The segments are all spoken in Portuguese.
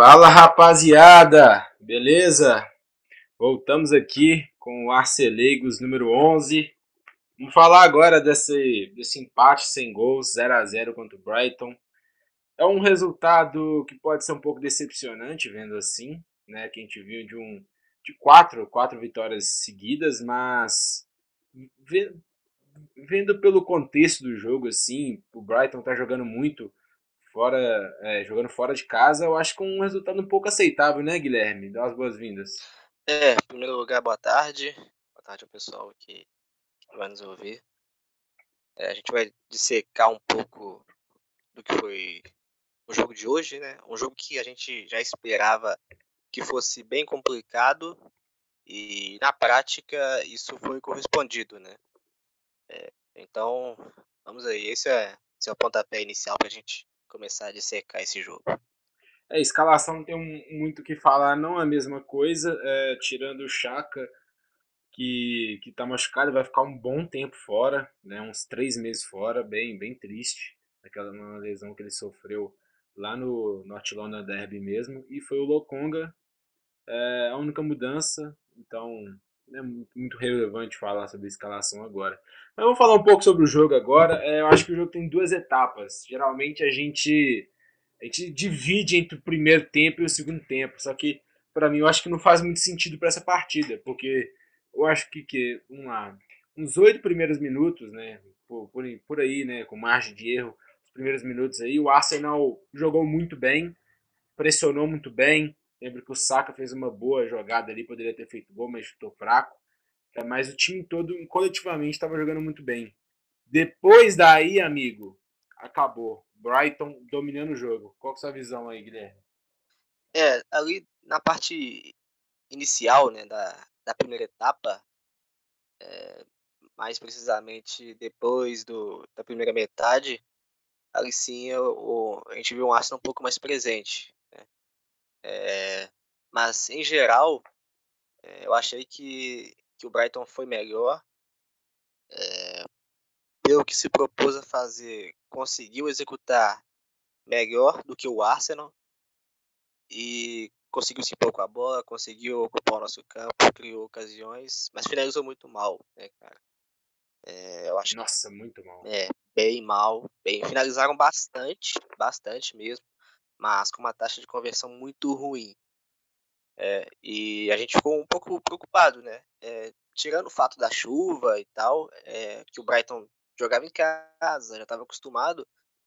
Fala rapaziada, beleza? Voltamos aqui com o Arcelegos número 11. Vamos falar agora desse, desse empate sem gols, 0 a 0 contra o Brighton. É um resultado que pode ser um pouco decepcionante, vendo assim, né? Que a gente viu de um de quatro, quatro vitórias seguidas, mas vendo pelo contexto do jogo, assim, o Brighton tá jogando muito fora, é, jogando fora de casa, eu acho que um resultado um pouco aceitável, né, Guilherme? Dá as boas-vindas. É, em primeiro lugar, boa tarde. Boa tarde ao pessoal que, que vai nos ouvir. É, a gente vai dissecar um pouco do que foi o jogo de hoje, né? Um jogo que a gente já esperava que fosse bem complicado e na prática isso foi correspondido, né? É, então, vamos aí. Esse é, esse é o pontapé inicial para a gente começar a dissecar esse jogo. É, escalação não tem muito o que falar, não é a mesma coisa, é, tirando o Chaka, que, que tá machucado, vai ficar um bom tempo fora, né, uns três meses fora, bem, bem triste, aquela lesão que ele sofreu lá no North London Derby mesmo, e foi o Lokonga, é, a única mudança, então é muito relevante falar sobre a escalação agora. Mas vamos falar um pouco sobre o jogo agora. É, eu acho que o jogo tem duas etapas. Geralmente a gente a gente divide entre o primeiro tempo e o segundo tempo. Só que para mim eu acho que não faz muito sentido para essa partida, porque eu acho que que vamos lá, uns oito primeiros minutos, né, por, por, por aí, né, com margem de erro, os primeiros minutos aí, o Arsenal jogou muito bem, pressionou muito bem, Lembro que o Saka fez uma boa jogada ali, poderia ter feito gol, mas chutou fraco. É, mas o time todo, coletivamente, estava jogando muito bem. Depois daí, amigo, acabou. Brighton dominando o jogo. Qual é a sua visão aí, Guilherme? É, ali na parte inicial né, da, da primeira etapa, é, mais precisamente depois do, da primeira metade, ali sim eu, a gente viu um Arsenal um pouco mais presente. É, mas, em geral, é, eu achei que, que o Brighton foi melhor. É, pelo que se propôs a fazer, conseguiu executar melhor do que o Arsenal. E conseguiu se impor com a bola, conseguiu ocupar o nosso campo, criou ocasiões, mas finalizou muito mal, né, cara? É, eu acho Nossa, muito mal. É, bem mal. Bem, finalizaram bastante, bastante mesmo mas com uma taxa de conversão muito ruim. É, e a gente ficou um pouco preocupado, né? É, tirando o fato da chuva e tal, é, que o Brighton jogava em casa, já estava acostumado,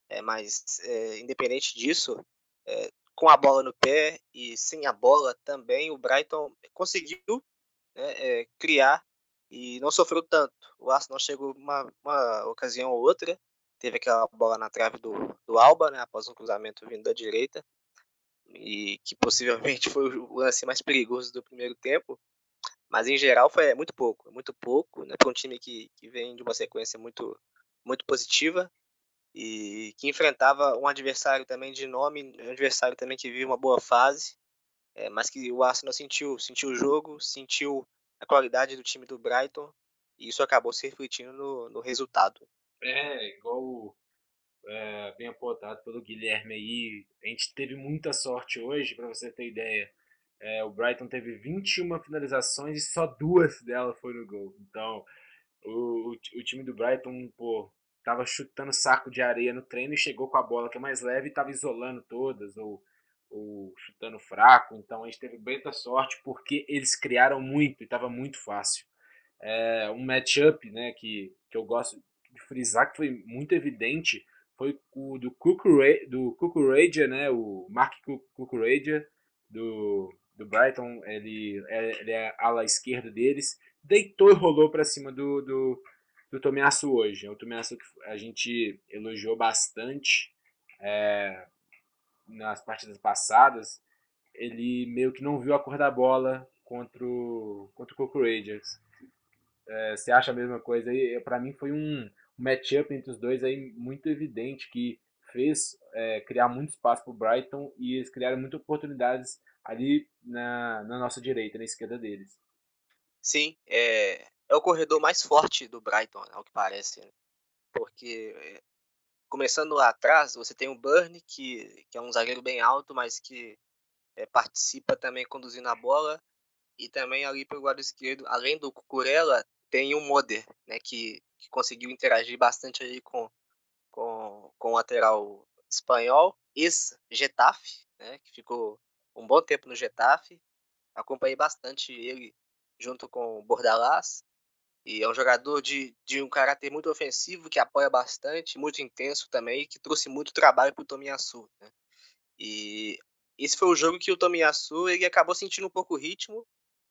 é, mas é, independente disso, é, com a bola no pé e sem a bola também, o Brighton conseguiu né, criar e não sofreu tanto. O Arsenal chegou uma, uma ocasião ou outra, teve aquela bola na trave do, do Alba, né, após um cruzamento vindo da direita, e que possivelmente foi o lance mais perigoso do primeiro tempo, mas em geral foi muito pouco, muito pouco, né, para um time que, que vem de uma sequência muito, muito positiva e que enfrentava um adversário também de nome, um adversário também que vive uma boa fase, é, mas que o Arsenal sentiu, sentiu o jogo, sentiu a qualidade do time do Brighton e isso acabou se refletindo no, no resultado. É, igual é, bem apontado pelo Guilherme aí. A gente teve muita sorte hoje, para você ter ideia. É, o Brighton teve 21 finalizações e só duas delas foram no gol. Então, o, o, o, time do Brighton, pô, tava chutando saco de areia no treino e chegou com a bola que é mais leve e tava isolando todas, ou, ou chutando fraco. Então, a gente teve muita sorte porque eles criaram muito e tava muito fácil. É, um matchup, né, que, que eu gosto de frisar que foi muito evidente foi o do Cucurella, do Cucurella, né, o Mark Cucurella do, do Brighton, ele é, ele é ala esquerda deles, deitou e rolou para cima do, do, do Tomiasso hoje. É o Tomiasso que a gente elogiou bastante é, nas partidas passadas, ele meio que não viu a cor da bola contra o, contra o Cucurella. É, você acha a mesma coisa aí? Para mim foi um, matchup entre os dois aí muito evidente que fez é, criar muito espaço para o Brighton e eles criaram muitas oportunidades ali na, na nossa direita, na esquerda deles. Sim, é, é o corredor mais forte do Brighton, ao que parece. Né? Porque é, começando lá atrás, você tem o Burn, que, que é um zagueiro bem alto, mas que é, participa também conduzindo a bola. E também ali pelo lado esquerdo, além do Cucurella, tem o Moder, né, que, que conseguiu interagir bastante aí com, com, com o lateral espanhol, ex-Getafe, né, que ficou um bom tempo no Getafe. Acompanhei bastante ele junto com o Bordalás. E é um jogador de, de um caráter muito ofensivo, que apoia bastante, muito intenso também, que trouxe muito trabalho para o Tomiyasu. Né? E esse foi o jogo que o Tomiyasu ele acabou sentindo um pouco o ritmo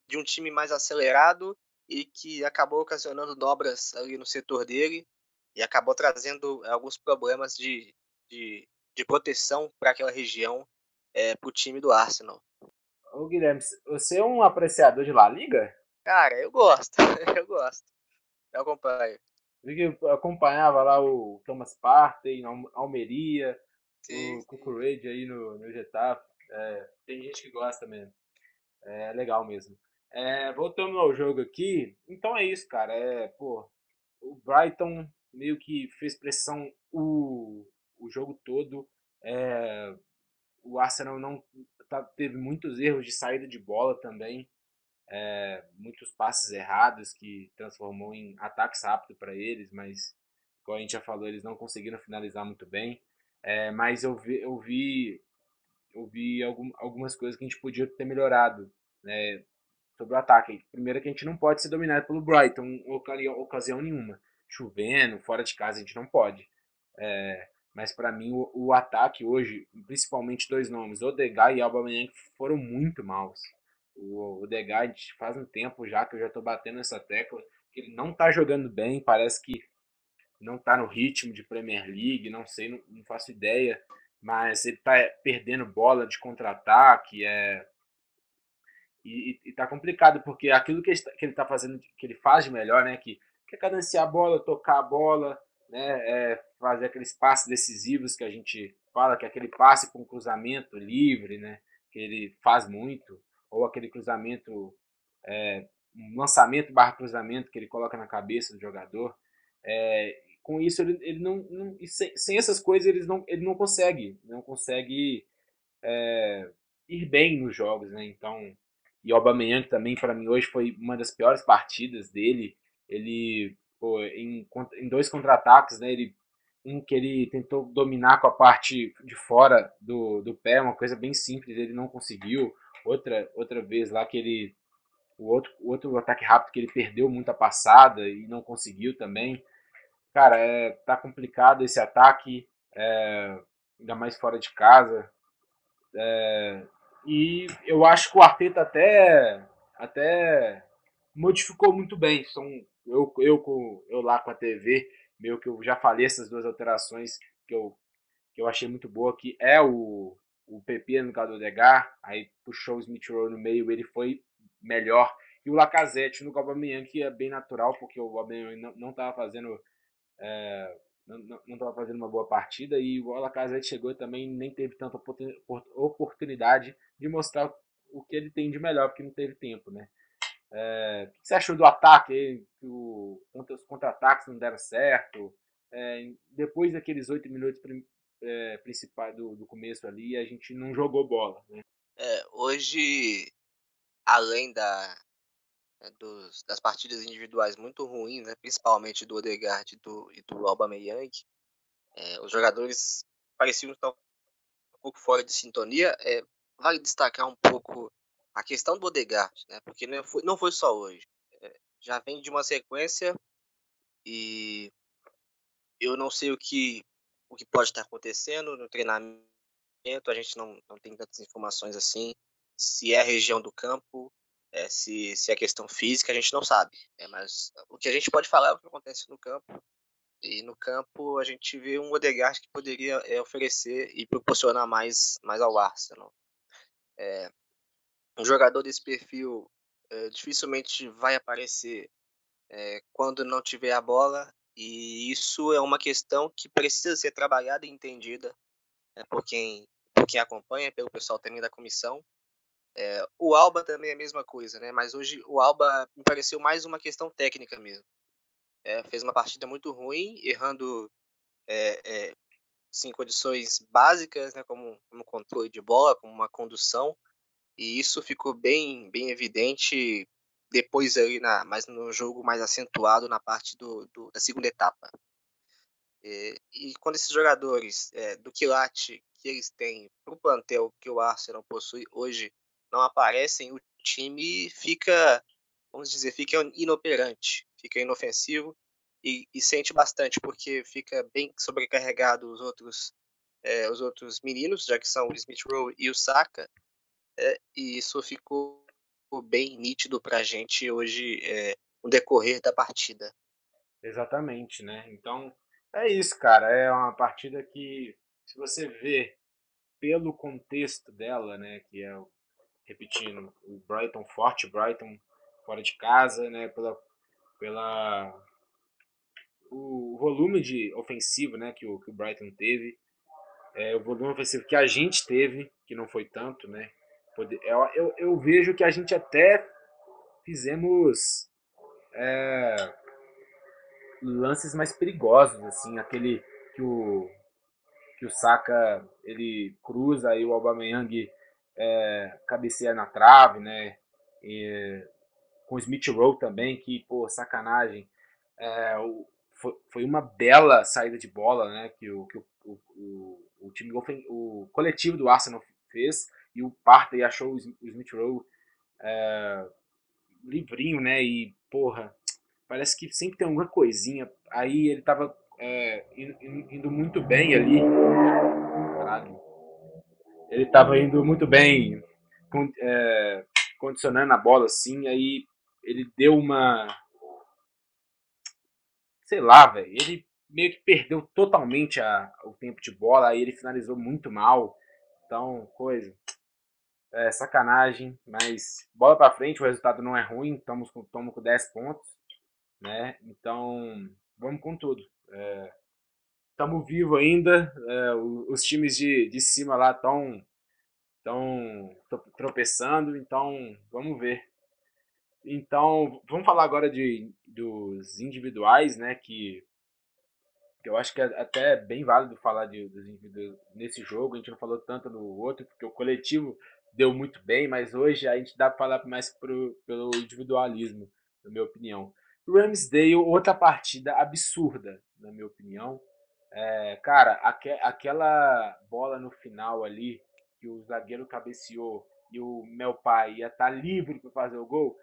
de um time mais acelerado e que acabou ocasionando dobras ali no setor dele e acabou trazendo alguns problemas de, de, de proteção para aquela região é, para o time do Arsenal. Ô Guilherme, você é um apreciador de La Liga? Cara, eu gosto, eu gosto. Eu acompanho. Eu acompanhava lá o Thomas Partey, Almeria, sim, o Cucurage aí no, no Getafe. É, tem gente que gosta mesmo. É legal mesmo. É, voltando ao jogo aqui, então é isso, cara. É, pô, o Brighton meio que fez pressão o, o jogo todo. É, o Arsenal não tá, teve muitos erros de saída de bola também é, muitos passes errados que transformou em ataques rápidos para eles, mas como a gente já falou, eles não conseguiram finalizar muito bem. É, mas eu vi, eu vi, eu vi algum, algumas coisas que a gente podia ter melhorado né, sobre o ataque. Primeiro que a gente não pode ser dominado pelo Brighton ocasião, nenhuma. Chovendo, fora de casa, a gente não pode. É, mas para mim o, o, ataque hoje, principalmente dois nomes, Odegaard e Aubameyang, foram muito maus. O Odegaard faz um tempo já que eu já estou batendo essa tecla que ele não está jogando bem, parece que não está no ritmo de Premier League, não sei, não, não faço ideia, mas ele está perdendo bola de contra-ataque, é e, e, tá complicado porque aquilo que ele, que ele tá fazendo, que ele faz de melhor, né, que, que é cadenciar a bola, tocar a bola, né, é fazer aqueles passes decisivos que a gente fala, que é aquele passe com cruzamento livre, né, que ele faz muito ou aquele cruzamento, é, um lançamento barra cruzamento que ele coloca na cabeça do jogador. É, com isso, ele, ele não, não sem, sem, essas coisas, ele não, ele não consegue, não consegue é, ir bem nos jogos, né? Então, e o Aubameyang também, para mim, hoje foi uma das piores partidas dele. Ele, pô, em, em dois contra-ataques, né? Ele um que ele tentou dominar com a parte de fora do, do pé, uma coisa bem simples, ele não conseguiu outra, outra vez lá que ele. O outro, o outro ataque rápido que ele perdeu muita passada e não conseguiu também. Cara, é, tá complicado esse ataque, é, ainda mais fora de casa. É, e eu acho que o Arteta até, até modificou muito bem. São, eu, eu, eu lá com a TV, meio que eu já falei essas duas alterações que eu, que eu achei muito boa, que é o, o PP no caso do Odegar, aí puxou o Smith Rowe no meio, ele foi melhor. E o Lacazette no Aubameyang, que é bem natural, porque o Aubameyang não estava fazendo é, não estava fazendo uma boa partida e o Lacazette chegou e também nem teve tanta oportunidade de mostrar o que ele tem de melhor, porque não teve tempo, né? É, o que você achou do ataque? Que o, os contra-ataques não deram certo? É, depois daqueles oito minutos é, principais do, do começo ali, a gente não jogou bola. Né? É, hoje, além da, dos, das partidas individuais muito ruins, né, principalmente do Odegaard e do, e do Aubameyang, é, os jogadores pareciam estar um pouco fora de sintonia. É, vale destacar um pouco a questão do Odegaard, né, porque não foi, não foi só hoje. É, já vem de uma sequência e eu não sei o que o que pode estar acontecendo no treinamento, a gente não, não tem tantas informações assim. Se é a região do campo, é, se, se é questão física, a gente não sabe. É, mas o que a gente pode falar é o que acontece no campo. E no campo a gente vê um Odegaard que poderia é, oferecer e proporcionar mais, mais ao Arsenal. É, um jogador desse perfil dificilmente vai aparecer quando não tiver a bola e isso é uma questão que precisa ser trabalhada e entendida né, por, quem, por quem acompanha, pelo pessoal também da comissão. É, o Alba também é a mesma coisa, né? Mas hoje o Alba me pareceu mais uma questão técnica mesmo. É, fez uma partida muito ruim, errando é, é, sim, condições básicas, né? Como, como controle de bola, como uma condução, E isso ficou bem bem evidente depois ali na mas no jogo mais acentuado na parte do do da segunda etapa. Eh, e quando esses jogadores, eh, do quilate que eles têm para o plantel que o Arsenal possui hoje não aparecem, o time fica, vamos dizer, fica inoperante, fica inofensivo e e sente bastante, porque fica bem sobrecarregado os outros, eh, os outros meninos, já que são o Smith Rowe e o Saka, eh, e isso ficou bem nítido pra gente hoje, eh, no decorrer da partida. Exatamente, né. Então, é isso, cara, é uma partida que, se você vê pelo contexto dela, né, que é o repetindo, o Brighton forte, Brighton fora de casa, né, pela pela o volume de ofensivo, né, que o que o Brighton teve, eh, o volume ofensivo que a gente teve, que não foi tanto, né, pode eu eu eu vejo que a gente até fizemos, eh, lances mais perigosos, assim, aquele que o que o Saka ele cruza e o Aubameyang, eh, cabeceia na trave, né, e com o Smith Rowe também que, pô, sacanagem, eh, o foi foi uma bela saída de bola, né, que o que o o o time o coletivo do Arsenal fez, e o Partey achou o Smith Rowe, eh, livrinho, né, e porra, parece que sempre tem alguma coisinha, aí ele eh, indo indo indo muito bem ali. Caralho. Ele estava indo muito bem, eh, condicionando a bola, assim, aí ele deu uma sei lá, velho, ele meio que perdeu totalmente a o tempo de bola, aí ele finalizou muito mal, então coisa, é sacanagem, mas bola pra frente, o resultado não é ruim, estamos com estamos com 10 pontos, né, então vamos com tudo. Eh, estamos vivo ainda, eh, os times de de cima lá estão estão tropeçando, então vamos ver. Então, vamos falar agora de dos individuais, né, que que eu acho que é até bem válido falar de dos indivíduos nesse jogo, a gente não falou tanto no outro, porque o coletivo deu muito bem, mas hoje a gente dá pra falar mais para o pelo individualismo, na minha opinião. Ramsdale, outra partida absurda, na minha opinião. Eh, cara, aque aquela bola no final ali, que o zagueiro cabeceou e o Maupay ia estar livre pra fazer o gol,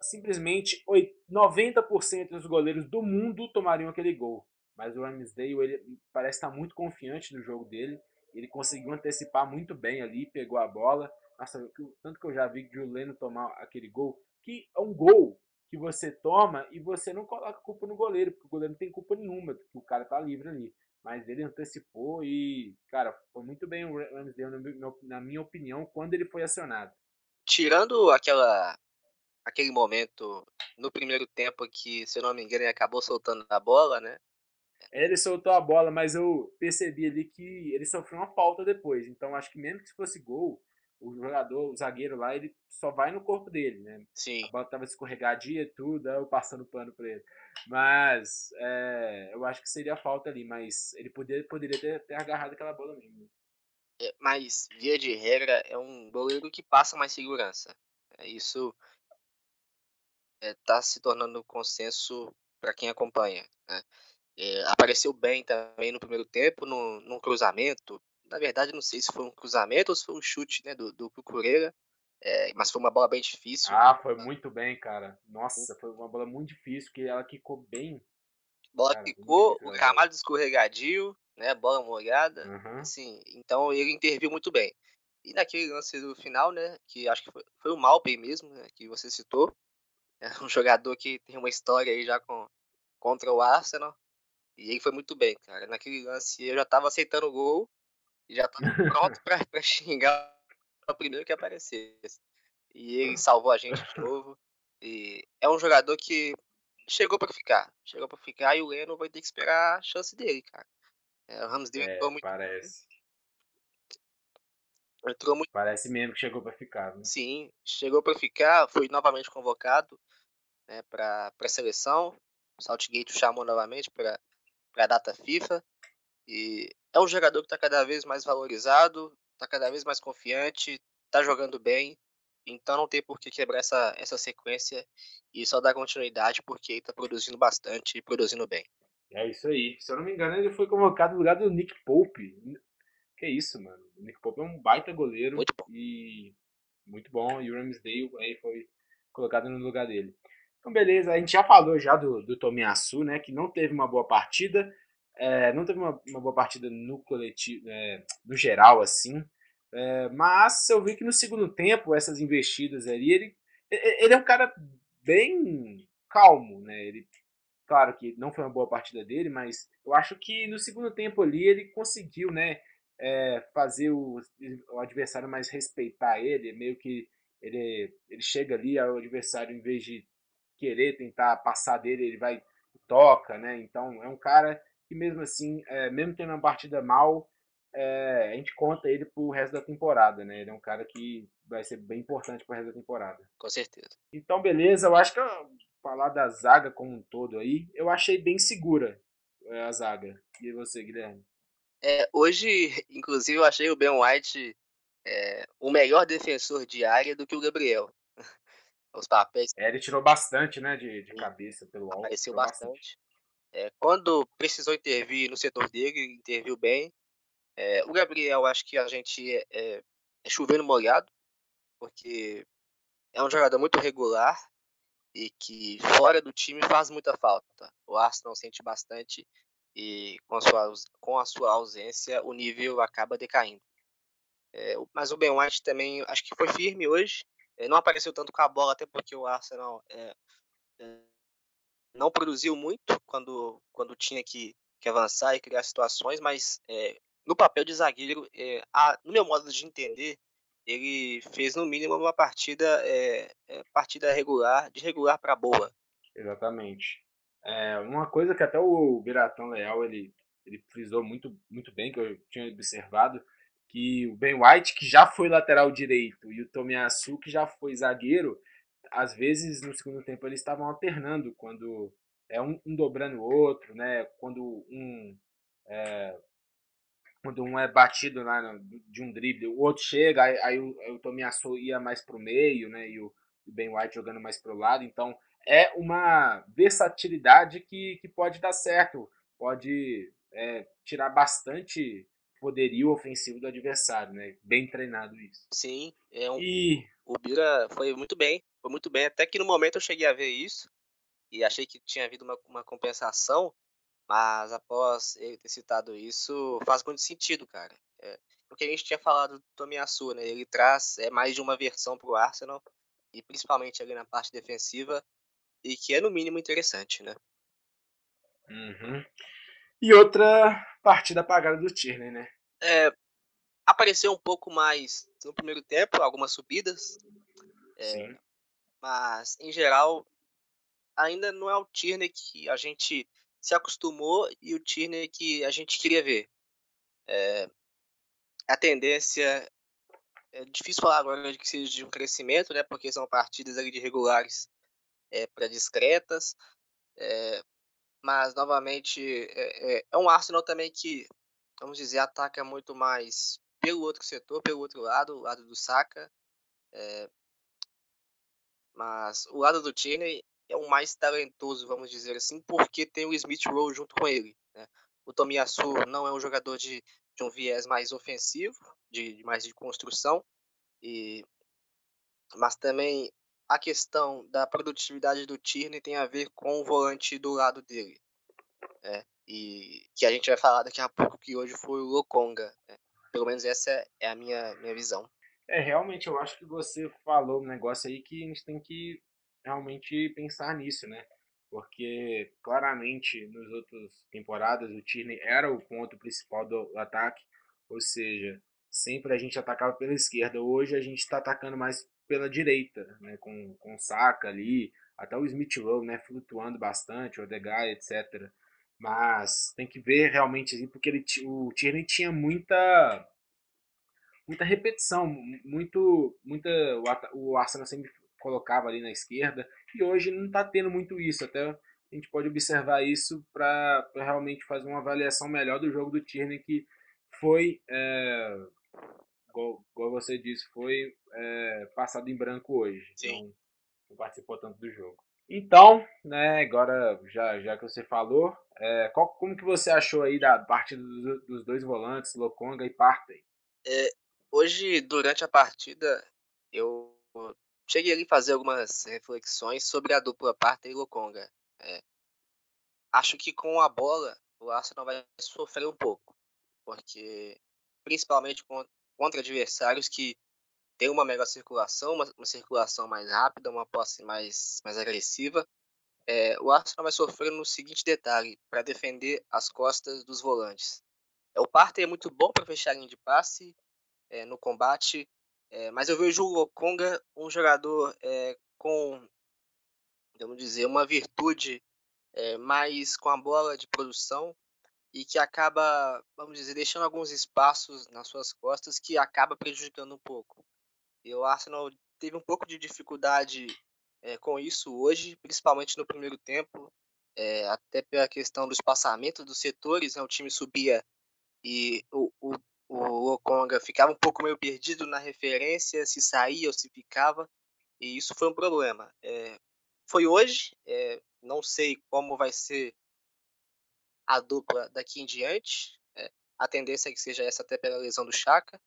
simplesmente oi 90% dos goleiros do mundo tomariam aquele gol, mas o Ramsdale ele parece estar muito confiante no jogo dele, ele conseguiu antecipar muito bem ali, pegou a bola, nossa, tanto que eu já vi John Lennon tomar aquele gol, que é um gol que você toma e você não coloca culpa no goleiro, porque o goleiro não tem culpa nenhuma, porque o cara tá livre ali, mas ele antecipou e, cara, foi muito bem o Ramsdale na minha opinião, quando ele foi acionado. Tirando aquela aquele momento no primeiro tempo que, se eu não me engano, ele acabou soltando a bola, né. Ele soltou a bola, mas eu percebi ali que ele sofreu uma falta depois, então acho que mesmo que se fosse gol, o jogador, o zagueiro lá, ele só vai no corpo dele, né. Sim. A bola estava escorregadia e tudo, eu passando pano pra ele. Mas, eh, eu acho que seria falta ali, mas ele poder poderia ter ter agarrado aquela bola mesmo. É, mas via de regra é um goleiro que passa mais segurança, é isso eh, tá se tornando consenso pra quem acompanha, né. Eh, apareceu bem também no primeiro tempo num num cruzamento, na verdade não sei se foi um cruzamento ou se foi um chute, né, do do Cucurella, eh, mas foi uma bola bem difícil. Ah, foi muito bem, cara. Nossa, foi uma bola muito difícil, que ela quicou bem. Bola Cara, quicou, difícil o gramado escorregadio, né, bola molhada, Aham. assim, então ele interviu muito bem. E naquele lance do final, né, que acho que foi foi o Maupay mesmo, né, que você citou, é um jogador que tem uma história aí já com contra o Arsenal, e ele foi muito bem, cara. Naquele lance eu já estava aceitando o gol, e já estava pronto pra pra xingar o primeiro que aparecesse. E ele salvou a gente de novo, e é um jogador que chegou pra ficar, chegou pra ficar e o Leno vai ter que esperar a chance dele, cara. Eh, o Ramsdale entrou É, muito bem. parece. Entrou muito Parece mesmo que chegou pra ficar, viu. Sim, chegou pra ficar, foi novamente convocado, né, pra pra seleção, o Southgate o chamou novamente pra pra data FIFA, e é um jogador que tá cada vez mais valorizado, tá cada vez mais confiante, tá jogando bem, então não tem por que quebrar essa, essa sequência e só dar continuidade porque ele tá produzindo bastante e produzindo bem. É isso aí. Se eu não me engano, ele foi convocado no lugar do Nick Pope. Que isso, mano. O Nick Pope é um baita goleiro. Muito bom. E muito bom. E o Ramsdale aí foi colocado no lugar dele. Então, beleza. A gente já falou já do, do Tomiyasu, né? Que não teve uma boa partida. É, não teve uma, uma, boa partida no coletivo, é, no geral, assim. É, mas eu vi que no segundo tempo, essas investidas ali, ele, ele é um cara bem calmo, né? Ele, claro que não foi uma boa partida dele, mas eu acho que no segundo tempo ali ele conseguiu, né? É, fazer o, o adversário mais respeitar ele, meio que ele, ele chega ali, o adversário, em vez de querer tentar passar dele, ele vai toca, né? Então é um cara que mesmo assim, é, mesmo tendo uma partida mal, é, a gente conta ele pro resto da temporada, né? Ele é um cara que vai ser bem importante pro resto da temporada. Com certeza. Então, beleza, eu acho que eu, falar da zaga como um todo aí, eu achei bem segura é, a zaga. E você, Guilherme? É, hoje, inclusive, eu achei o Ben White é, o melhor defensor de área do que o Gabriel. Os papéis. É, ele tirou bastante, né, de, de cabeça pelo alto. Apareceu bastante. bastante. É, quando precisou intervir no setor dele, interviu bem. É, o Gabriel, acho que a gente é, é, é chovendo molhado, porque é um jogador muito regular e que fora do time faz muita falta. O Arsenal sente bastante e com a sua, com a sua ausência o nível acaba decaindo. É, mas o Ben White também acho que foi firme hoje. É, não apareceu tanto com a bola, até porque o Arsenal é, é não produziu muito quando, quando tinha que, que avançar e criar situações, mas é, no papel de zagueiro, é, a, no meu modo de entender, ele fez no mínimo uma partida, é, partida regular, de regular para boa. Exatamente. uma coisa que até o Biratão Leal ele, ele frisou muito, muito bem, que eu tinha observado, que o Ben White, que já foi lateral direito, e o Tomiyasu, que já foi zagueiro, às vezes no segundo tempo eles estavam alternando, quando é um, um dobrando o outro, né? quando um é, quando um é batido lá no, de um drible, o outro chega, aí, aí o, o Tomiyasu ia mais para o meio, né? e o, o Ben White jogando mais para o lado, então é uma versatilidade que, que pode dar certo, pode é, tirar bastante poderio ofensivo do adversário, né? Bem treinado isso. Sim, é um, e... o Bira foi muito bem, foi muito bem. Até que no momento eu cheguei a ver isso e achei que tinha havido uma, uma compensação, mas após ele ter citado isso, faz muito sentido, cara. É, porque a gente tinha falado do Tomiyasu, né? Ele traz é, mais de uma versão para o Arsenal, e principalmente ali na parte defensiva, e que é no mínimo interessante, né? Uhum. E outra partida apagada do Tierney, né? É, apareceu um pouco mais no primeiro tempo, algumas subidas. É, mas, em geral, ainda não é o Tierney que a gente se acostumou e o Tierney que a gente queria ver. É, a tendência é difícil falar agora de que seja de um crescimento, né? Porque são partidas ali de regulares é, para discretas. É, mas, novamente, é, é, é um Arsenal também que, vamos dizer, ataca muito mais pelo outro setor, pelo outro lado, o lado do Saka. É, mas o lado do Tierney é o mais talentoso, vamos dizer assim, porque tem o Smith Rowe junto com ele. Né? O Tomiyasu não é um jogador de, de um viés mais ofensivo, de, de mais de construção, e mas também a questão da produtividade do Tierney tem a ver com o volante do lado dele. Né? E que a gente vai falar daqui a pouco, que hoje foi o Lokonga. Né? Pelo menos essa é a minha, minha visão. É, realmente, eu acho que você falou um negócio aí que a gente tem que realmente pensar nisso, né? Porque claramente nos outras temporadas o Tierney era o ponto principal do ataque, ou seja, sempre a gente atacava pela esquerda. Hoje a gente está atacando mais pela direita, né, com, com o Saka ali, até o Smith Rowe, né, flutuando bastante, o Odegaard, etc. Mas tem que ver realmente, porque ele, o Tierney tinha muita muita repetição, muito, muita o Arsenal sempre colocava ali na esquerda e hoje não está tendo muito isso. Até a gente pode observar isso para realmente fazer uma avaliação melhor do jogo do Tierney que foi é, igual, igual você disse, foi é, passado em branco hoje. Sim. Então, não participou tanto do jogo. Então, né, agora já, já que você falou, é, qual, como que você achou aí da partida dos, dos dois volantes, Lokonga e Partey? É, hoje, durante a partida, eu cheguei ali a fazer algumas reflexões sobre a dupla Partey e Lokonga. É, acho que com a bola, o Arsenal vai sofrer um pouco, porque principalmente contra adversários que têm uma melhor circulação, uma, uma circulação mais rápida, uma posse mais, mais agressiva, é, o Arsenal vai sofrer no seguinte detalhe, para defender as costas dos volantes. É, o Partey é muito bom para fechar a linha de passe é, no combate, é, mas eu vejo o Lokonga um jogador com, vamos dizer, uma virtude mais com a bola de produção e que acaba, vamos dizer, deixando alguns espaços nas suas costas que acaba prejudicando um pouco. E o Arsenal teve um pouco de dificuldade com isso hoje, principalmente no primeiro tempo, é, até pela questão do espaçamento dos setores, né, o time subia e o, o, o Okonga ficava um pouco meio perdido na referência, se saía ou se ficava, e isso foi um problema. É, foi hoje, não sei como vai ser a dupla daqui em diante, a tendência é que seja essa até pela lesão do Chaka,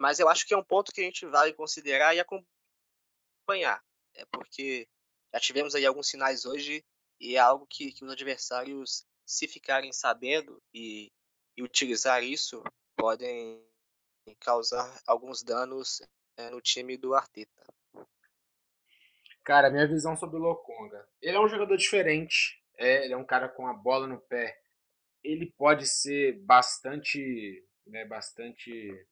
mas eu acho que é um ponto que a gente vai considerar e acompanhar é porque já tivemos aí alguns sinais hoje e é algo que, que os adversários, se ficarem sabendo e, e utilizar isso, podem causar alguns danos é, no time do Arteta. Cara, minha visão sobre o Lokonga. Ele é um jogador diferente. É, ele é um cara com a bola no pé. Ele pode ser bastante, né, bastante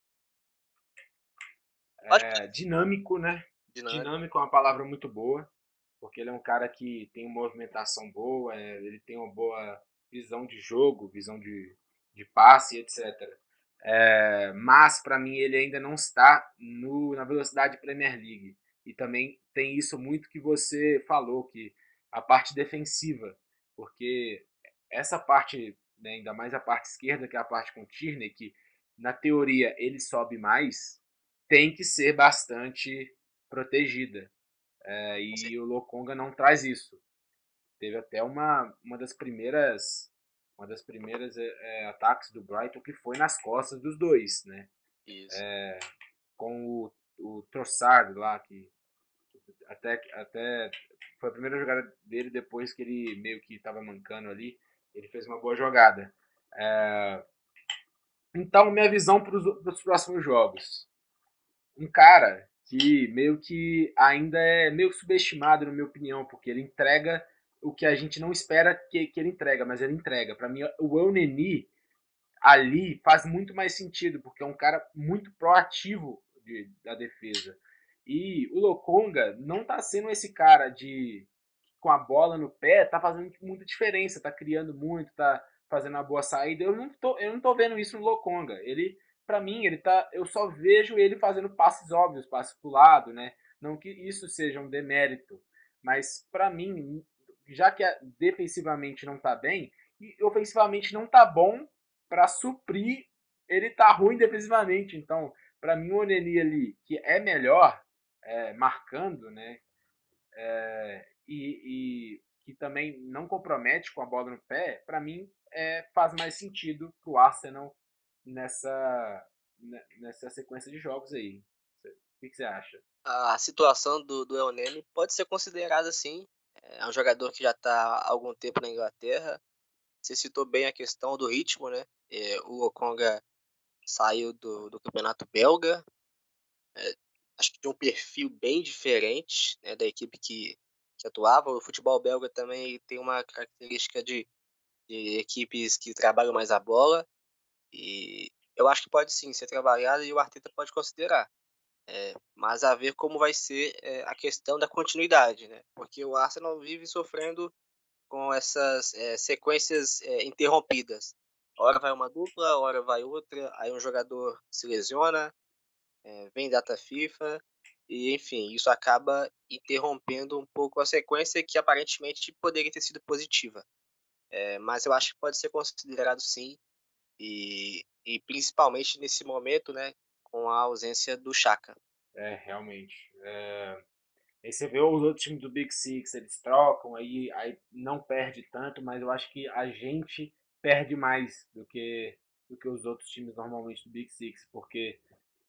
é, dinâmico, né? Dinâmico. dinâmico é uma palavra muito boa, porque ele é um cara que tem uma movimentação boa, é, ele tem uma boa visão de jogo, visão de, de passe, etc. É, mas para mim ele ainda não está no, na velocidade Premier League. E também tem isso muito que você falou, que a parte defensiva, porque essa parte, né, ainda mais a parte esquerda, que é a parte com o Tierney, que na teoria ele sobe mais, tem que ser bastante protegida. É, e o Lokonga não traz isso. Teve até uma, uma das primeiras uma das primeiras é, ataques do Brighton que foi nas costas dos dois, né? É, com o, o Trossard lá, que, até, até foi a primeira jogada dele depois que ele meio que estava mancando ali. Ele fez uma boa jogada. É, então, minha visão para os próximos jogos. Um cara que meio que ainda é meio subestimado, na minha opinião, porque ele entrega o que a gente não espera que, que ele entrega, mas ele entrega. Para mim, o Euneni ali faz muito mais sentido, porque é um cara muito proativo de, da defesa. E o Lokonga não está sendo esse cara de com a bola no pé, tá fazendo muita diferença, tá criando muito, tá fazendo uma boa saída. Eu não tô, eu não tô vendo isso no Lokonga. Ele para mim, ele tá, eu só vejo ele fazendo passes óbvios, passes pro lado, né? Não que isso seja um demérito, mas para mim, já que defensivamente não tá bem, e ofensivamente não tá bom para suprir, ele tá ruim defensivamente. Então, para mim, o Oneni ali, que é melhor é, marcando, né? É, e, e, que também não compromete com a bola no pé, para mim é, faz mais sentido pro Arsenal nessa, nessa sequência de jogos aí. O que, que você acha? A situação do, do pode ser considerada assim. É um jogador que já está há algum tempo na Inglaterra. Você citou bem a questão do ritmo, né? É, o Okonga saiu do, do campeonato belga. É, acho que tem um perfil bem diferente né, da equipe que, que atuava. O futebol belga também tem uma característica de, de equipes que trabalham mais a bola. E eu acho que pode sim ser trabalhado e o Arteta pode considerar. É, mas a ver como vai ser é, a questão da continuidade, né? Porque o Arsenal vive sofrendo com essas é, sequências interrompidas. Hora vai uma dupla, hora vai outra, aí um jogador se lesiona, vem data FIFA, e enfim, isso acaba interrompendo um pouco a sequência que aparentemente poderia ter sido positiva. mas eu acho que pode ser considerado sim e, e principalmente nesse momento, né, com a ausência do Chaka. É, realmente. É... Aí você vê os outros times do Big Six, eles trocam, aí, aí não perde tanto, mas eu acho que a gente perde mais do que, do que os outros times normalmente do Big Six, porque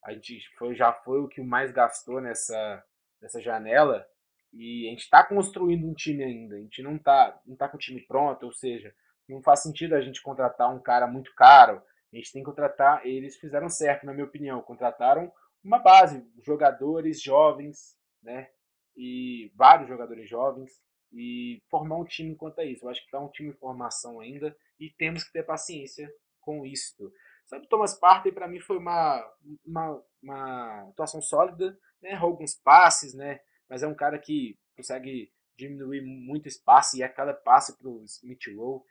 a gente foi, já foi o que mais gastou nessa, nessa janela e a gente está construindo um time ainda. A gente não está não tá com o time pronto, ou seja, não faz sentido a gente contratar um cara muito caro. A gente tem que contratar, eles fizeram certo, na minha opinião, contrataram uma base, jogadores jovens, né? E vários jogadores jovens e formar um time quanto a isso. Eu acho que está um time em formação ainda e temos que ter paciência com isso. Sabe, Thomas Partey para mim foi uma, uma, uma atuação sólida, né? Errou alguns passes, né? Mas é um cara que consegue diminuir muito espaço e a cada passe para o Smith Rowe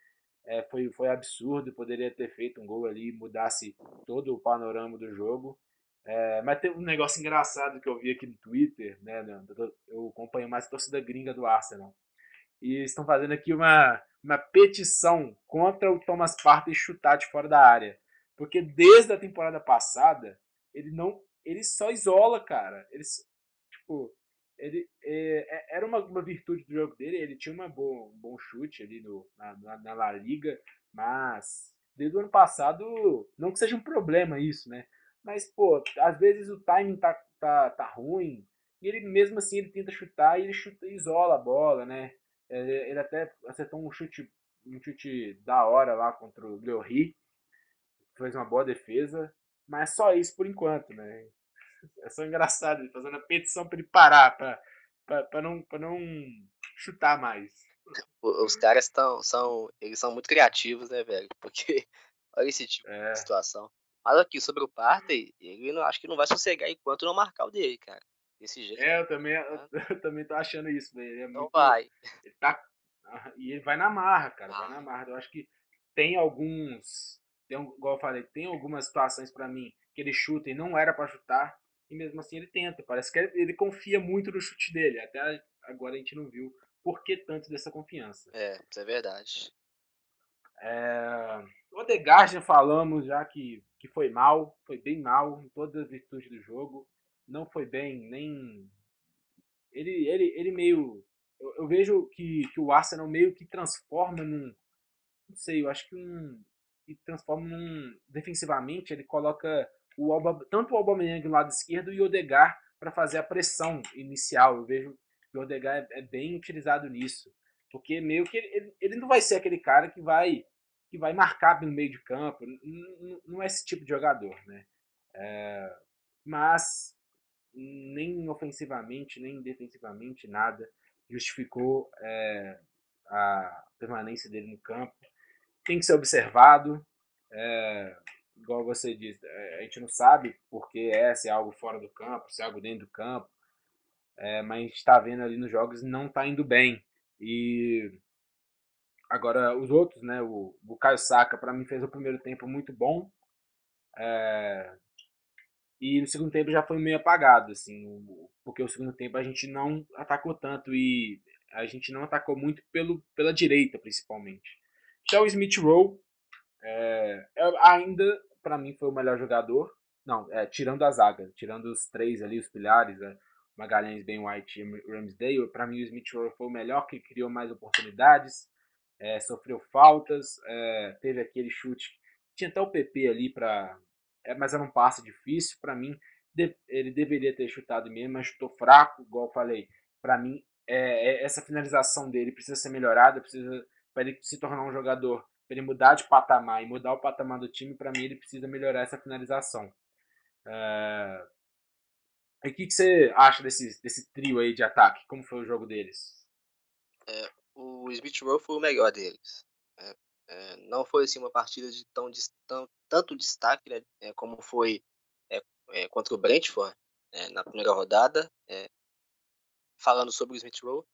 é, foi, foi absurdo. Poderia ter feito um gol ali, mudasse todo o panorama do jogo. É, mas tem um negócio engraçado que eu vi aqui no Twitter, né? Eu acompanho mais a torcida gringa do Arsenal. E estão fazendo aqui uma, uma petição contra o Thomas Partey chutar de fora da área. Porque desde a temporada passada, ele não. Ele só isola, cara. Ele, tipo, ele é, é, era uma, uma virtude do jogo dele, ele tinha uma boa, um bom chute ali no, na, na, na La Liga, mas desde o ano passado, não que seja um problema isso, né? Mas, pô, às vezes o timing tá, tá, tá ruim, e ele mesmo assim ele tenta chutar e ele chuta, isola a bola, né? É, ele até acertou um chute, um chute da hora lá contra o Leori, fez uma boa defesa, mas só isso por enquanto, né? É só engraçado ele fazendo a petição para ele parar, para não, pra não chutar mais. Os caras tão, são, eles são muito criativos, né, velho? Porque olha esse tipo é. de situação. Mas aqui sobre o Partey, ele não, acho que não vai sossegar enquanto não marcar o dele, cara. Desse jeito. É, eu também, eu, né? eu também tô achando isso, velho. É não muito, vai. Ele tá, e ele vai na marra, cara. Ah. Vai na marra. Eu acho que tem alguns. Tem, igual eu falei, tem algumas situações para mim que ele chuta e não era para chutar e mesmo assim ele tenta. Parece que ele confia muito no chute dele. Até agora a gente não viu por que tanto dessa confiança. É, isso é verdade. É... O Odegaard já falamos já que, que foi mal, foi bem mal em todas as virtudes do jogo. Não foi bem, nem. Ele, ele, ele meio. Eu, eu vejo que, que o Arsenal meio que transforma num. Não sei, eu acho que um. Que transforma num. Defensivamente, ele coloca o Alba, tanto o Aubameyang do lado esquerdo e o Odegar para fazer a pressão inicial. Eu vejo que o Odegar é, é bem utilizado nisso, porque meio que ele, ele, não vai ser aquele cara que vai que vai marcar no meio de campo, não, não é esse tipo de jogador, né? É, mas nem ofensivamente nem defensivamente nada justificou é, a permanência dele no campo. Tem que ser observado. É, igual você disse, é, a gente não sabe porque é, se é algo fora do campo, se é algo dentro do campo, é, mas está vendo ali nos jogos não está indo bem. E agora os outros, né, o, Caio Saka para mim fez o primeiro tempo muito bom, é, e no segundo tempo já foi meio apagado, assim, porque o segundo tempo a gente não atacou tanto e a gente não atacou muito pelo, pela direita, principalmente. Já o Smith Rowe é, ainda, para mim, foi o melhor jogador. Não, é, tirando a zaga, tirando os três ali, os pilares, é, Magalhães, Ben White e Ramsdale, para mim o Smith foi o melhor, que criou mais oportunidades, é, sofreu faltas, é, teve aquele chute, tinha até o PP ali para, é, mas era um passe difícil para mim. De, ele deveria ter chutado mesmo, mas chutou fraco, igual eu falei. Para mim, é, é, essa finalização dele precisa ser melhorada, precisa para ele se tornar um jogador para ele mudar de patamar e mudar o patamar do time, para mim ele precisa melhorar essa finalização. É... E o que, que, você acha desse, desse trio aí de ataque? Como foi o jogo deles? É, o Smith Rowe foi o melhor deles. É, é, não foi assim uma partida de tão, tão tanto destaque né, é, como foi é, contra o Brentford na primeira rodada. falando sobre o Smith Rowe,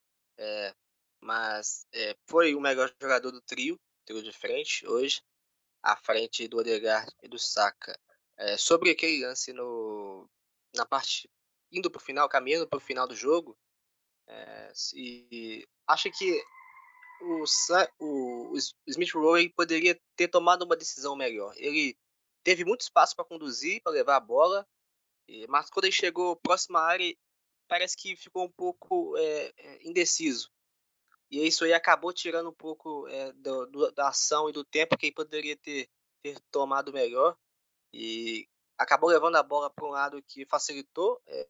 mas foi o melhor jogador do trio trio de frente hoje, à frente do Odegaard e do Saka. É, sobre aquele lance no, na parte indo para o final, caminhando para o final do jogo, é, acho que o, o, o Smith Rowe poderia ter tomado uma decisão melhor. Ele teve muito espaço para conduzir, para levar a bola, mas quando ele chegou próximo à área, parece que ficou um pouco é, indeciso. E isso aí acabou tirando um pouco é, do, do, da ação e do tempo que ele poderia ter, ter tomado melhor. E acabou levando a bola para um lado que facilitou é,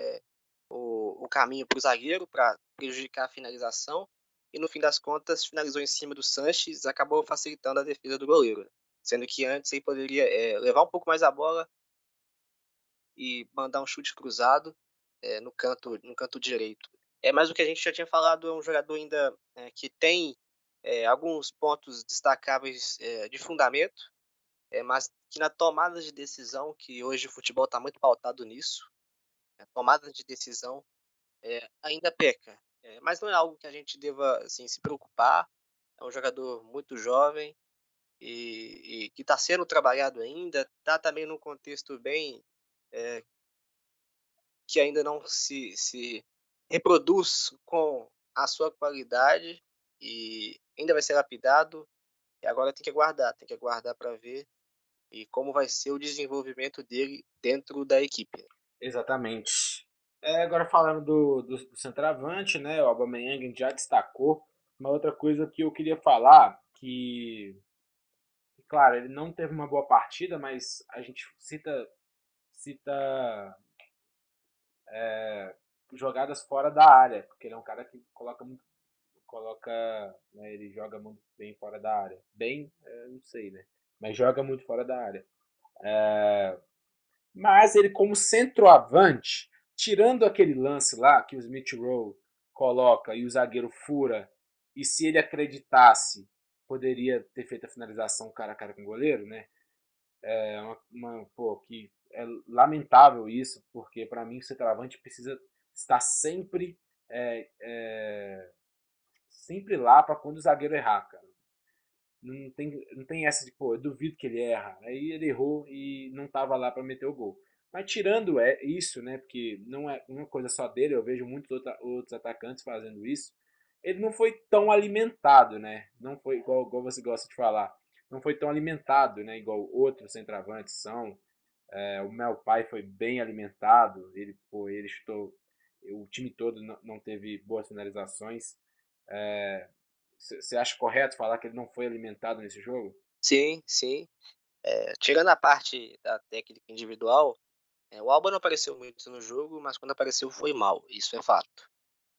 é, o, o, caminho para o zagueiro, para prejudicar a finalização. E no fim das contas, finalizou em cima do Sanches, acabou facilitando a defesa do goleiro. Sendo que antes ele poderia levar um pouco mais a bola e mandar um chute cruzado no, canto, no canto direito. É mais o que a gente já tinha falado, é um jogador ainda é, que tem é, alguns pontos destacáveis é, de fundamento, é, mas que na tomada de decisão, que hoje o futebol está muito pautado nisso, a tomada de decisão é, ainda peca. mas não é algo que a gente deva assim, se preocupar. É um jogador muito jovem e, e que está sendo trabalhado ainda, está também num contexto bem que ainda não se, se reproduz com a sua qualidade e ainda vai ser lapidado. E agora tem que aguardar, tem que aguardar para ver e como vai ser o desenvolvimento dele dentro da equipe. Exatamente. É, agora falando do, do, do centroavante, né, o Aubameyang já destacou. Uma outra coisa que eu queria falar, que, claro, ele não teve uma boa partida, mas a gente cita, cita é, jogadas fora da área, porque ele é um cara que coloca muito, coloca, né, ele joga muito bem fora da área. Bem, é, não sei, né? Mas joga muito fora da área. É, mas ele como centroavante, tirando aquele lance lá que o Smith Rowe coloca e o zagueiro fura, e se ele acreditasse, poderia ter feito a finalização cara a cara com o goleiro, né? É uma, uma pô, que é lamentável isso, porque para mim o centroavante precisa estar sempre é, é, sempre lá para quando o zagueiro errar, cara. Não tem, não tem essa de, pô, eu duvido que ele erra. Aí ele errou e não estava lá para meter o gol. Mas tirando é isso, né, porque não é uma coisa só dele, eu vejo muitos outros atacantes fazendo isso. Ele não foi tão alimentado, né? Não foi igual, igual você gosta de falar. Não foi tão alimentado, né? Igual outros centroavantes são. É, o Mel Pai foi bem alimentado. Ele, pô, ele chutou o time todo não teve boas finalizações. Você é, acha correto falar que ele não foi alimentado nesse jogo? Sim, sim. É, tirando a parte da técnica individual, é, o Alba não apareceu muito no jogo, mas quando apareceu foi mal, isso é fato.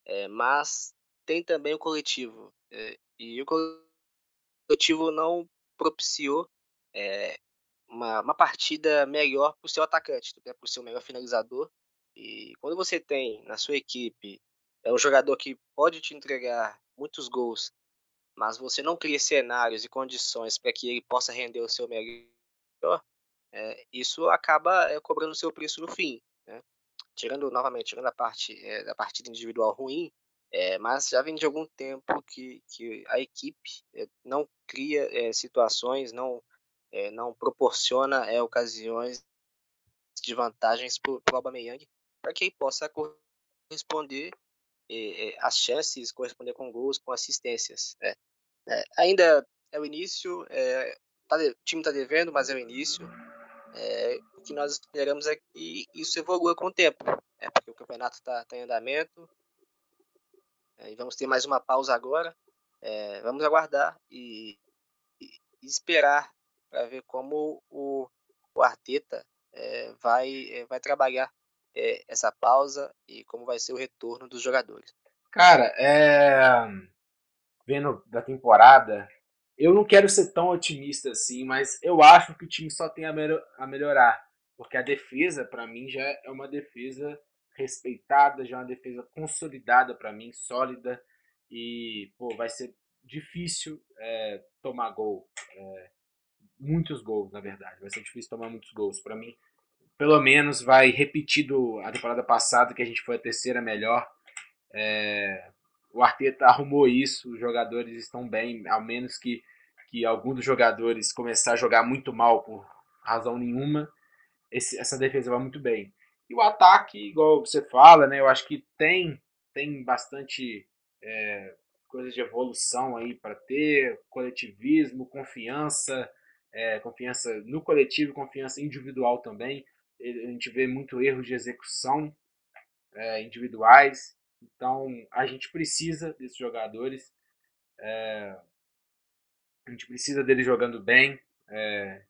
É, mas tem também o coletivo, é, e o coletivo não propiciou é, uma, uma partida melhor para o seu atacante, né, para o seu melhor finalizador, e quando você tem na sua equipe é um jogador que pode te entregar muitos gols, mas você não cria cenários e condições para que ele possa render o seu melhor, é, isso acaba é, cobrando o seu preço no fim. Né? Tirando novamente, tirando a parte é, da partida individual ruim, mas já vem de algum tempo que, que a equipe não cria situações, não, não proporciona ocasiões de vantagens para o Aubameyang para que possa corresponder eh, as chances, corresponder com gols, com assistências. Né? É, ainda é o início, é, tá, o time está devendo, mas é o início. É, o que nós esperamos é que isso evolua com o tempo, né? porque o campeonato está tá em andamento. É, e vamos ter mais uma pausa agora. É, vamos aguardar e, e esperar para ver como o, o Arteta é, vai, vai trabalhar é, essa pausa e como vai ser o retorno dos jogadores. Cara, é... vendo da temporada, eu não quero ser tão otimista assim, mas eu acho que o time só tem a, melhor, a melhorar. Porque a defesa, para mim, já é uma defesa respeitada, já é uma defesa consolidada para mim, sólida. E, pô, vai ser difícil é, tomar gol. É, muitos gols, na verdade. Vai ser difícil tomar muitos gols. Para mim, pelo menos vai repetir do, a temporada passada, que a gente foi a terceira melhor. É, o Arteta arrumou isso, os jogadores estão bem, ao menos que, que algum dos jogadores começar a jogar muito mal por razão nenhuma, esse, essa defesa vai muito bem. E o ataque, igual você fala, né, eu acho que tem, tem bastante é, coisa de evolução aí para ter, coletivismo, confiança, é, confiança no coletivo, confiança individual também. A gente vê muito erro de execução é, individuais. Então a gente precisa desses jogadores. É, a gente precisa deles jogando bem. É,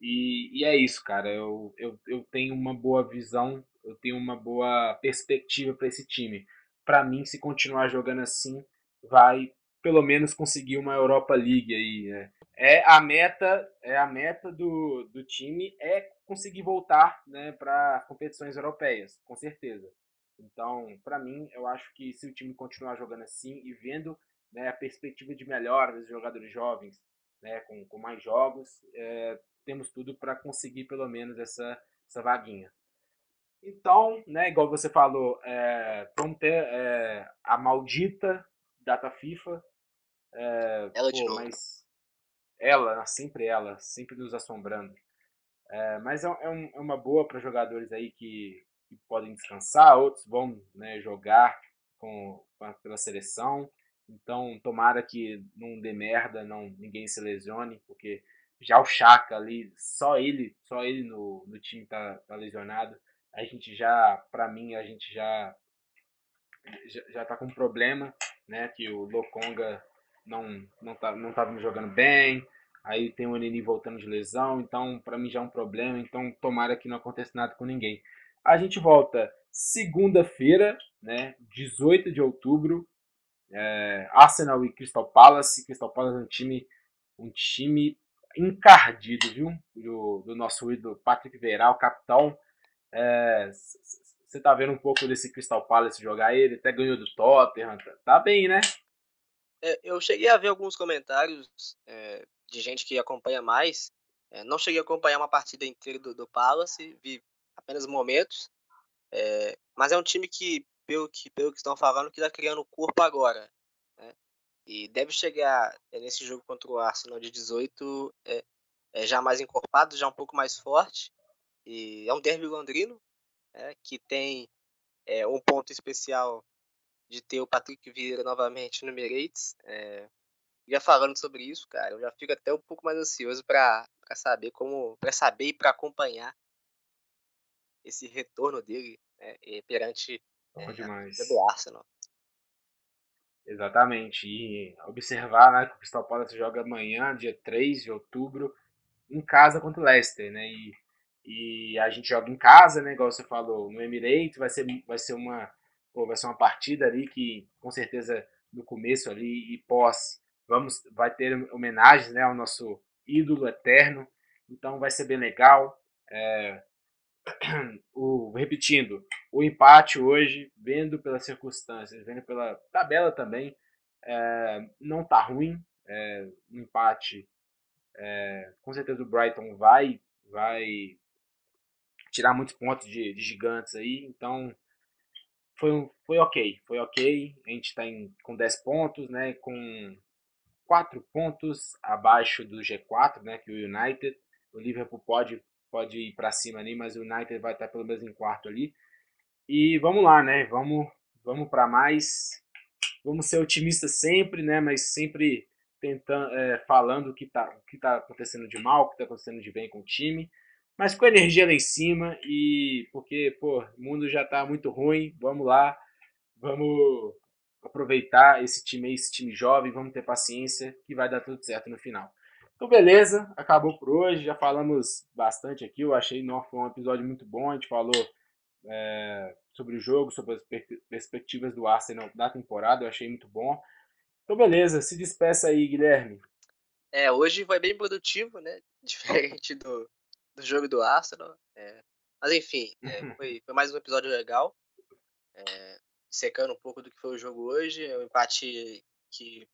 e, e, é isso, cara. Eu, eu, eu tenho uma boa visão, eu tenho uma boa perspectiva para esse time. Para mim, se continuar jogando assim, vai pelo menos conseguir uma Europa League aí. Né? É a meta, é a meta do, do time é conseguir voltar né, para competições europeias, com certeza. Então, para mim, eu acho que se o time continuar jogando assim e vendo né, a perspectiva de melhora dos jogadores jovens, né, com, com mais jogos, é, temos tudo para conseguir pelo menos essa, essa vaguinha. Então, né, igual você falou, é, vamos ter é, a maldita data FIFA. É, ela pô, de novo. Mas ela, sempre ela, sempre nos assombrando. É, mas é, é, um, é uma boa para jogadores aí que, que, podem descansar, outros vão né, jogar com, com a, pela seleção. Então, tomara que não dê merda, não ninguém se lesione, porque já o Chaka ali, só ele, só ele no, no time tá, tá lesionado. A gente já, para mim, a gente já já, já tá com um problema, né, que o Lokonga não não tá não tava jogando bem. Aí tem o Nini voltando de lesão, então para mim já é um problema, então tomara que não aconteça nada com ninguém. A gente volta segunda-feira, né, 18 de outubro, é, Arsenal e Crystal Palace. Crystal Palace é um time, um time encardido, viu? Do, do nosso ídolo Patrick Vieira, o capitão. Você é, tá vendo um pouco desse Crystal Palace jogar ele, até ganhou do Tottenham, tá, tá bem, né? É, eu cheguei a ver alguns comentários é, de gente que acompanha mais. É, não cheguei a acompanhar uma partida inteira do, do Palace, vi apenas momentos. É, mas é um time que pelo que, pelo que estão falando, que está criando corpo agora. Né? E deve chegar é, nesse jogo contra o Arsenal de 18 é, já mais encorpado, já um pouco mais forte. E é um derby londrino, é, que tem um ponto especial de ter o Patrick Vieira novamente no Emirates. É, já falando sobre isso, cara, eu já fico até um pouco mais ansioso para saber como, para saber e para acompanhar esse retorno dele né, perante é, demais. do Arsenal. Exatamente. E observar né, que o Crystal Palace joga amanhã, dia 3 de outubro, em casa contra o Leicester, né? E, e a gente joga em casa, né? Igual você falou, no Emirates, vai ser, vai ser uma pô, vai ser uma partida ali que com certeza no começo ali e pós vamos vai ter homenagens né, ao nosso ídolo eterno. Então vai ser bem legal. É, o, repetindo, o empate hoje, vendo pelas circunstâncias, vendo pela tabela também, é, não tá ruim. É, um empate, é, com certeza o Brighton vai, vai tirar muitos pontos de, de gigantes aí, então foi, foi ok, foi ok. A gente está com 10 pontos, né, com 4 pontos abaixo do G4, né, que o United. O Liverpool pode pode ir para cima ali, mas o United vai estar pelo menos em quarto ali. E vamos lá, né? Vamos, vamos para mais. Vamos ser otimistas sempre, né? Mas sempre tentando, é, falando o que está que tá acontecendo de mal, o que está acontecendo de bem com o time, mas com a energia lá em cima e porque, pô, o mundo já está muito ruim. Vamos lá, vamos aproveitar esse time esse time jovem, vamos ter paciência que vai dar tudo certo no final. Então, beleza, acabou por hoje. Já falamos bastante aqui. Eu achei que foi um episódio muito bom. A gente falou é, sobre o jogo, sobre as perspectivas do Arsenal da temporada. Eu achei muito bom. Então, beleza, se despeça aí, Guilherme. É, hoje foi bem produtivo, né? Diferente do, do jogo do Arsenal. É. Mas, enfim, é, foi, foi, mais um episódio legal. É, secando um pouco do que foi o jogo hoje. É um empate que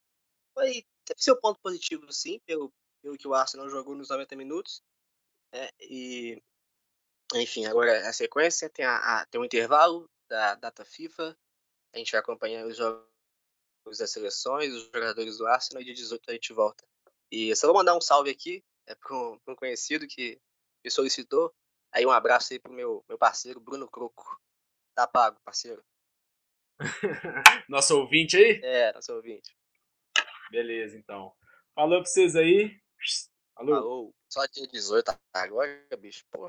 foi, teve seu ponto positivo, sim, pelo, pelo que o Arsenal jogou nos 90 minutos. Né? E, enfim, agora a sequência tem, a, a, tem um intervalo da data FIFA. A gente vai acompanhar os jogos das seleções, os jogadores do Arsenal e de 18 a gente volta. E só vou mandar um salve aqui é, para um, um, conhecido que me solicitou. Aí um abraço aí pro meu, meu parceiro Bruno Croco. Tá pago, parceiro. nosso ouvinte aí? É, nosso ouvinte. Beleza, então. Falou pra vocês aí. Falou. Falou. Só dia 18 agora, bicho. Porra.